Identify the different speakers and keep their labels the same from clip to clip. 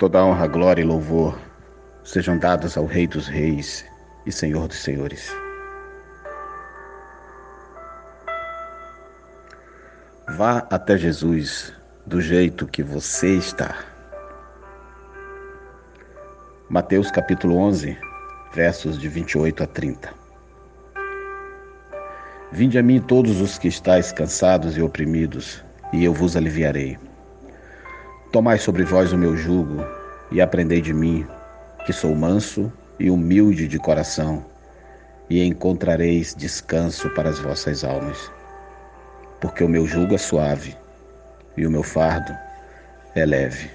Speaker 1: Toda honra, glória e louvor sejam dados ao Rei dos Reis e Senhor dos Senhores. Vá até Jesus do jeito que você está. Mateus capítulo 11, versos de 28 a 30. Vinde a mim todos os que estáis cansados e oprimidos, e eu vos aliviarei. Tomai sobre vós o meu jugo e aprendei de mim, que sou manso e humilde de coração, e encontrareis descanso para as vossas almas. Porque o meu jugo é suave e o meu fardo é leve.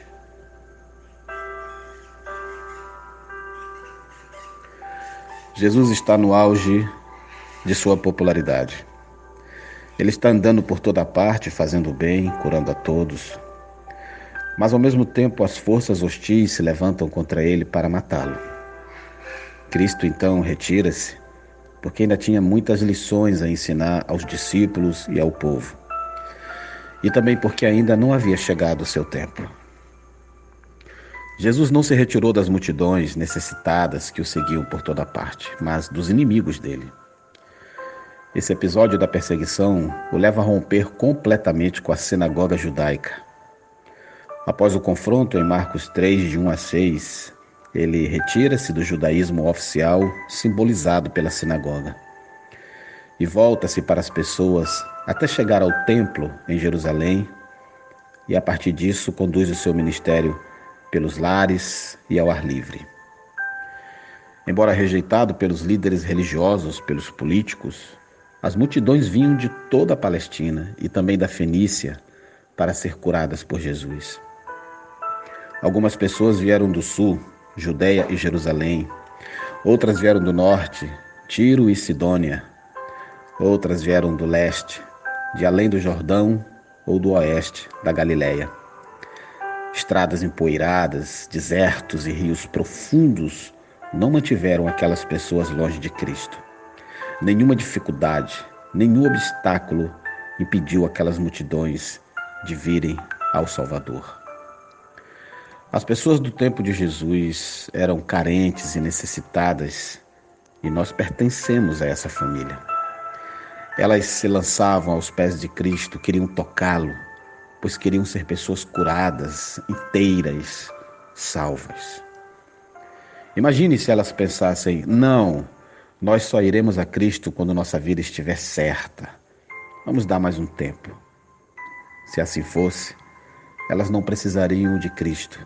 Speaker 1: Jesus está no auge de sua popularidade. Ele está andando por toda parte, fazendo bem, curando a todos, mas ao mesmo tempo as forças hostis se levantam contra ele para matá-lo. Cristo então retira-se, porque ainda tinha muitas lições a ensinar aos discípulos e ao povo. E também porque ainda não havia chegado o seu tempo. Jesus não se retirou das multidões necessitadas que o seguiam por toda parte, mas dos inimigos dele. Esse episódio da perseguição o leva a romper completamente com a sinagoga judaica Após o confronto em Marcos 3, de 1 a 6, ele retira-se do judaísmo oficial simbolizado pela sinagoga e volta-se para as pessoas até chegar ao templo em Jerusalém e a partir disso conduz o seu ministério pelos lares e ao ar livre. Embora rejeitado pelos líderes religiosos, pelos políticos, as multidões vinham de toda a Palestina e também da Fenícia para ser curadas por Jesus. Algumas pessoas vieram do sul, Judéia e Jerusalém. Outras vieram do norte, Tiro e Sidônia. Outras vieram do leste, de além do Jordão ou do oeste, da Galiléia. Estradas empoeiradas, desertos e rios profundos não mantiveram aquelas pessoas longe de Cristo. Nenhuma dificuldade, nenhum obstáculo impediu aquelas multidões de virem ao Salvador. As pessoas do tempo de Jesus eram carentes e necessitadas, e nós pertencemos a essa família. Elas se lançavam aos pés de Cristo, queriam tocá-lo, pois queriam ser pessoas curadas, inteiras, salvas. Imagine se elas pensassem: não, nós só iremos a Cristo quando nossa vida estiver certa. Vamos dar mais um tempo. Se assim fosse, elas não precisariam de Cristo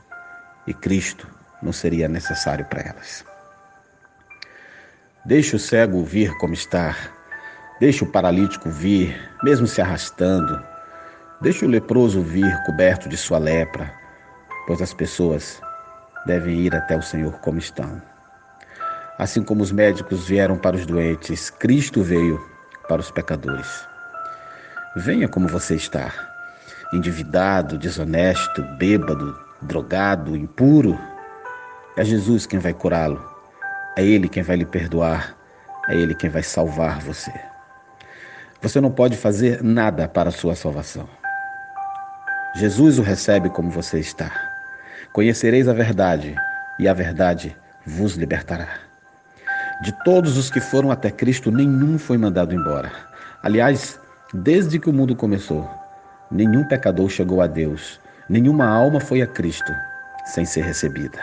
Speaker 1: e Cristo não seria necessário para elas. Deixe o cego vir como está, deixe o paralítico vir, mesmo se arrastando, deixe o leproso vir coberto de sua lepra, pois as pessoas devem ir até o Senhor como estão. Assim como os médicos vieram para os doentes, Cristo veio para os pecadores. Venha como você está, endividado, desonesto, bêbado, drogado, impuro, é Jesus quem vai curá-lo. É Ele quem vai lhe perdoar. É Ele quem vai salvar você. Você não pode fazer nada para a sua salvação. Jesus o recebe como você está. Conhecereis a verdade, e a verdade vos libertará. De todos os que foram até Cristo, nenhum foi mandado embora. Aliás, desde que o mundo começou, nenhum pecador chegou a Deus Nenhuma alma foi a Cristo sem ser recebida.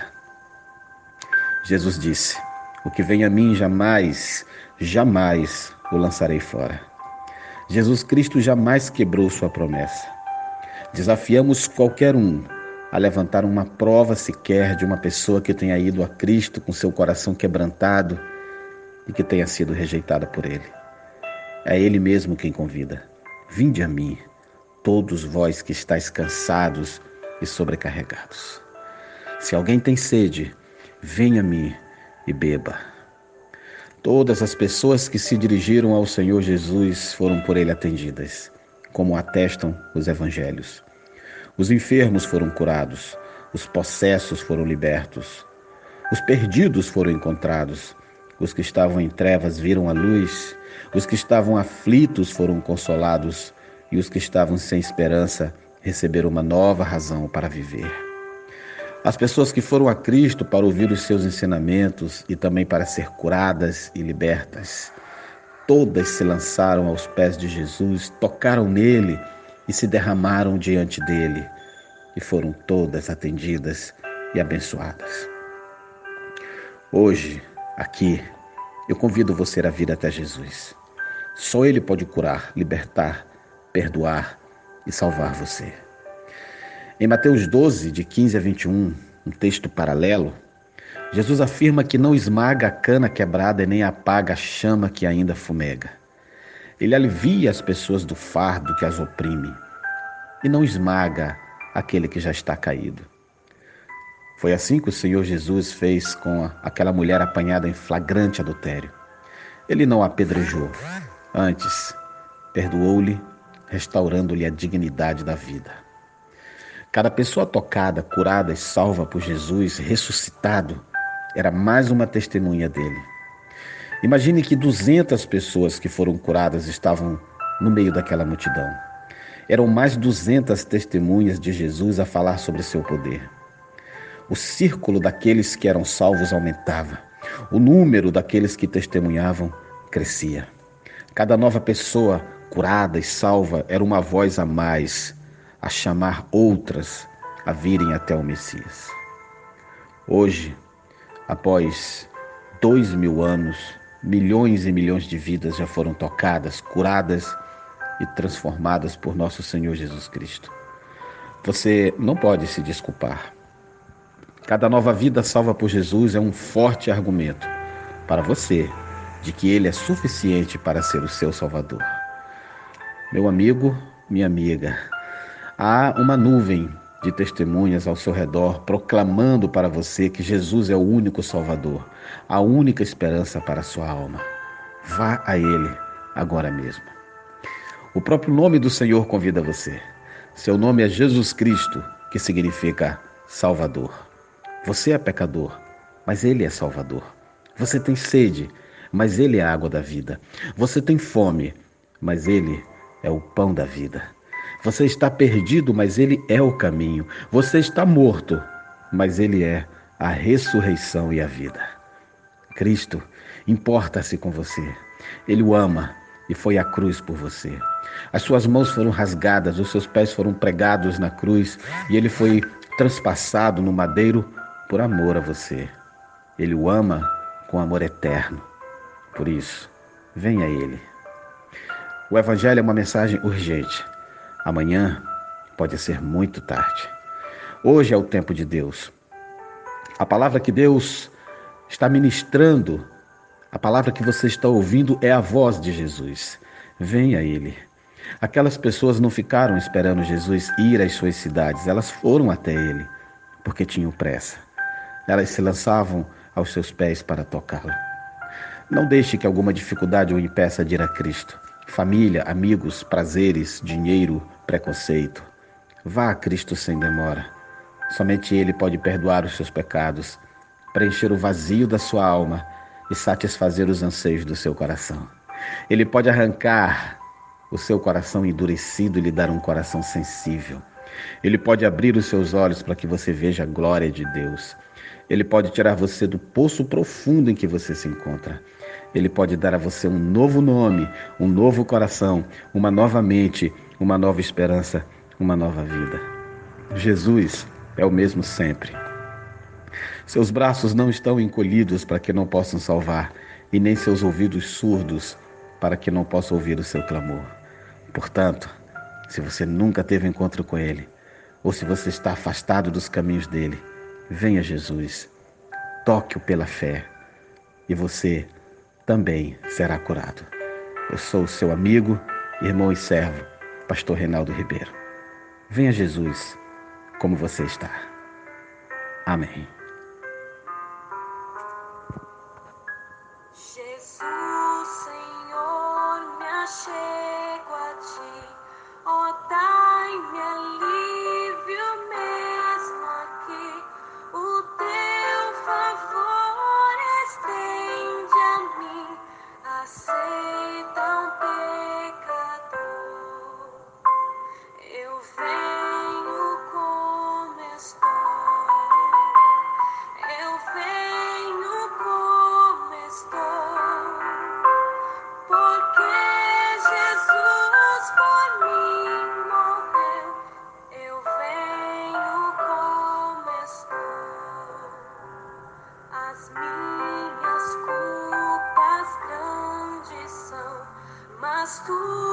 Speaker 1: Jesus disse: O que vem a mim jamais, jamais o lançarei fora. Jesus Cristo jamais quebrou sua promessa. Desafiamos qualquer um a levantar uma prova sequer de uma pessoa que tenha ido a Cristo com seu coração quebrantado e que tenha sido rejeitada por Ele. É Ele mesmo quem convida. Vinde a mim todos vós que estáis cansados e sobrecarregados. Se alguém tem sede, venha a mim e beba. Todas as pessoas que se dirigiram ao Senhor Jesus foram por ele atendidas, como atestam os evangelhos. Os enfermos foram curados, os possessos foram libertos, os perdidos foram encontrados, os que estavam em trevas viram a luz, os que estavam aflitos foram consolados, e os que estavam sem esperança receberam uma nova razão para viver. As pessoas que foram a Cristo para ouvir os seus ensinamentos e também para ser curadas e libertas, todas se lançaram aos pés de Jesus, tocaram nele e se derramaram diante dele, e foram todas atendidas e abençoadas. Hoje, aqui, eu convido você a vir até Jesus. Só Ele pode curar, libertar, perdoar e salvar você. Em Mateus 12, de 15 a 21, um texto paralelo, Jesus afirma que não esmaga a cana quebrada e nem apaga a chama que ainda fumega. Ele alivia as pessoas do fardo que as oprime e não esmaga aquele que já está caído. Foi assim que o Senhor Jesus fez com aquela mulher apanhada em flagrante adultério. Ele não apedrejou, antes perdoou-lhe, restaurando-lhe a dignidade da vida. Cada pessoa tocada, curada e salva por Jesus, ressuscitado, era mais uma testemunha dele. Imagine que 200 pessoas que foram curadas estavam no meio daquela multidão. Eram mais 200 testemunhas de Jesus a falar sobre seu poder. O círculo daqueles que eram salvos aumentava. O número daqueles que testemunhavam crescia. Cada nova pessoa curada e salva era uma voz a mais a chamar outras a virem até o Messias. Hoje, após dois mil anos, milhões e milhões de vidas já foram tocadas, curadas e transformadas por nosso Senhor Jesus Cristo. Você não pode se desculpar. Cada nova vida salva por Jesus é um forte argumento para você de que Ele é suficiente para ser o seu Salvador. Meu amigo, minha amiga, Há uma nuvem de testemunhas ao seu redor proclamando para você que Jesus é o único Salvador, a única esperança para a sua alma. Vá a Ele agora mesmo. O próprio nome do Senhor convida você. Seu nome é Jesus Cristo, que significa Salvador. Você é pecador, mas Ele é Salvador. Você tem sede, mas Ele é a água da vida. Você tem fome, mas Ele é o pão da vida. Você está perdido, mas Ele é o caminho. Você está morto, mas Ele é a ressurreição e a vida. Cristo importa-se com você. Ele o ama e foi à cruz por você. As suas mãos foram rasgadas, os seus pés foram pregados na cruz e ele foi transpassado no madeiro por amor a você. Ele o ama com amor eterno. Por isso, venha a Ele. O Evangelho é uma mensagem urgente. Amanhã pode ser muito tarde. Hoje é o tempo de Deus. A palavra que Deus está ministrando, a palavra que você está ouvindo é a voz de Jesus. Venha a Ele. Aquelas pessoas não ficaram esperando Jesus ir às suas cidades, elas foram até Ele, porque tinham pressa. Elas se lançavam aos seus pés para tocá-lo. Não deixe que alguma dificuldade o impeça de ir a Cristo. Família, amigos, prazeres, dinheiro, preconceito. Vá a Cristo sem demora. Somente Ele pode perdoar os seus pecados, preencher o vazio da sua alma e satisfazer os anseios do seu coração. Ele pode arrancar o seu coração endurecido e lhe dar um coração sensível. Ele pode abrir os seus olhos para que você veja a glória de Deus. Ele pode tirar você do poço profundo em que você se encontra. Ele pode dar a você um novo nome, um novo coração, uma nova mente, uma nova esperança, uma nova vida. Jesus é o mesmo sempre. Seus braços não estão encolhidos para que não possam salvar, e nem seus ouvidos surdos para que não possam ouvir o seu clamor. Portanto, se você nunca teve encontro com Ele, ou se você está afastado dos caminhos dele, venha Jesus, toque-o pela fé, e você também será curado. Eu sou o seu amigo, irmão e servo, Pastor Reinaldo Ribeiro. Venha Jesus como você está. Amém.
Speaker 2: School.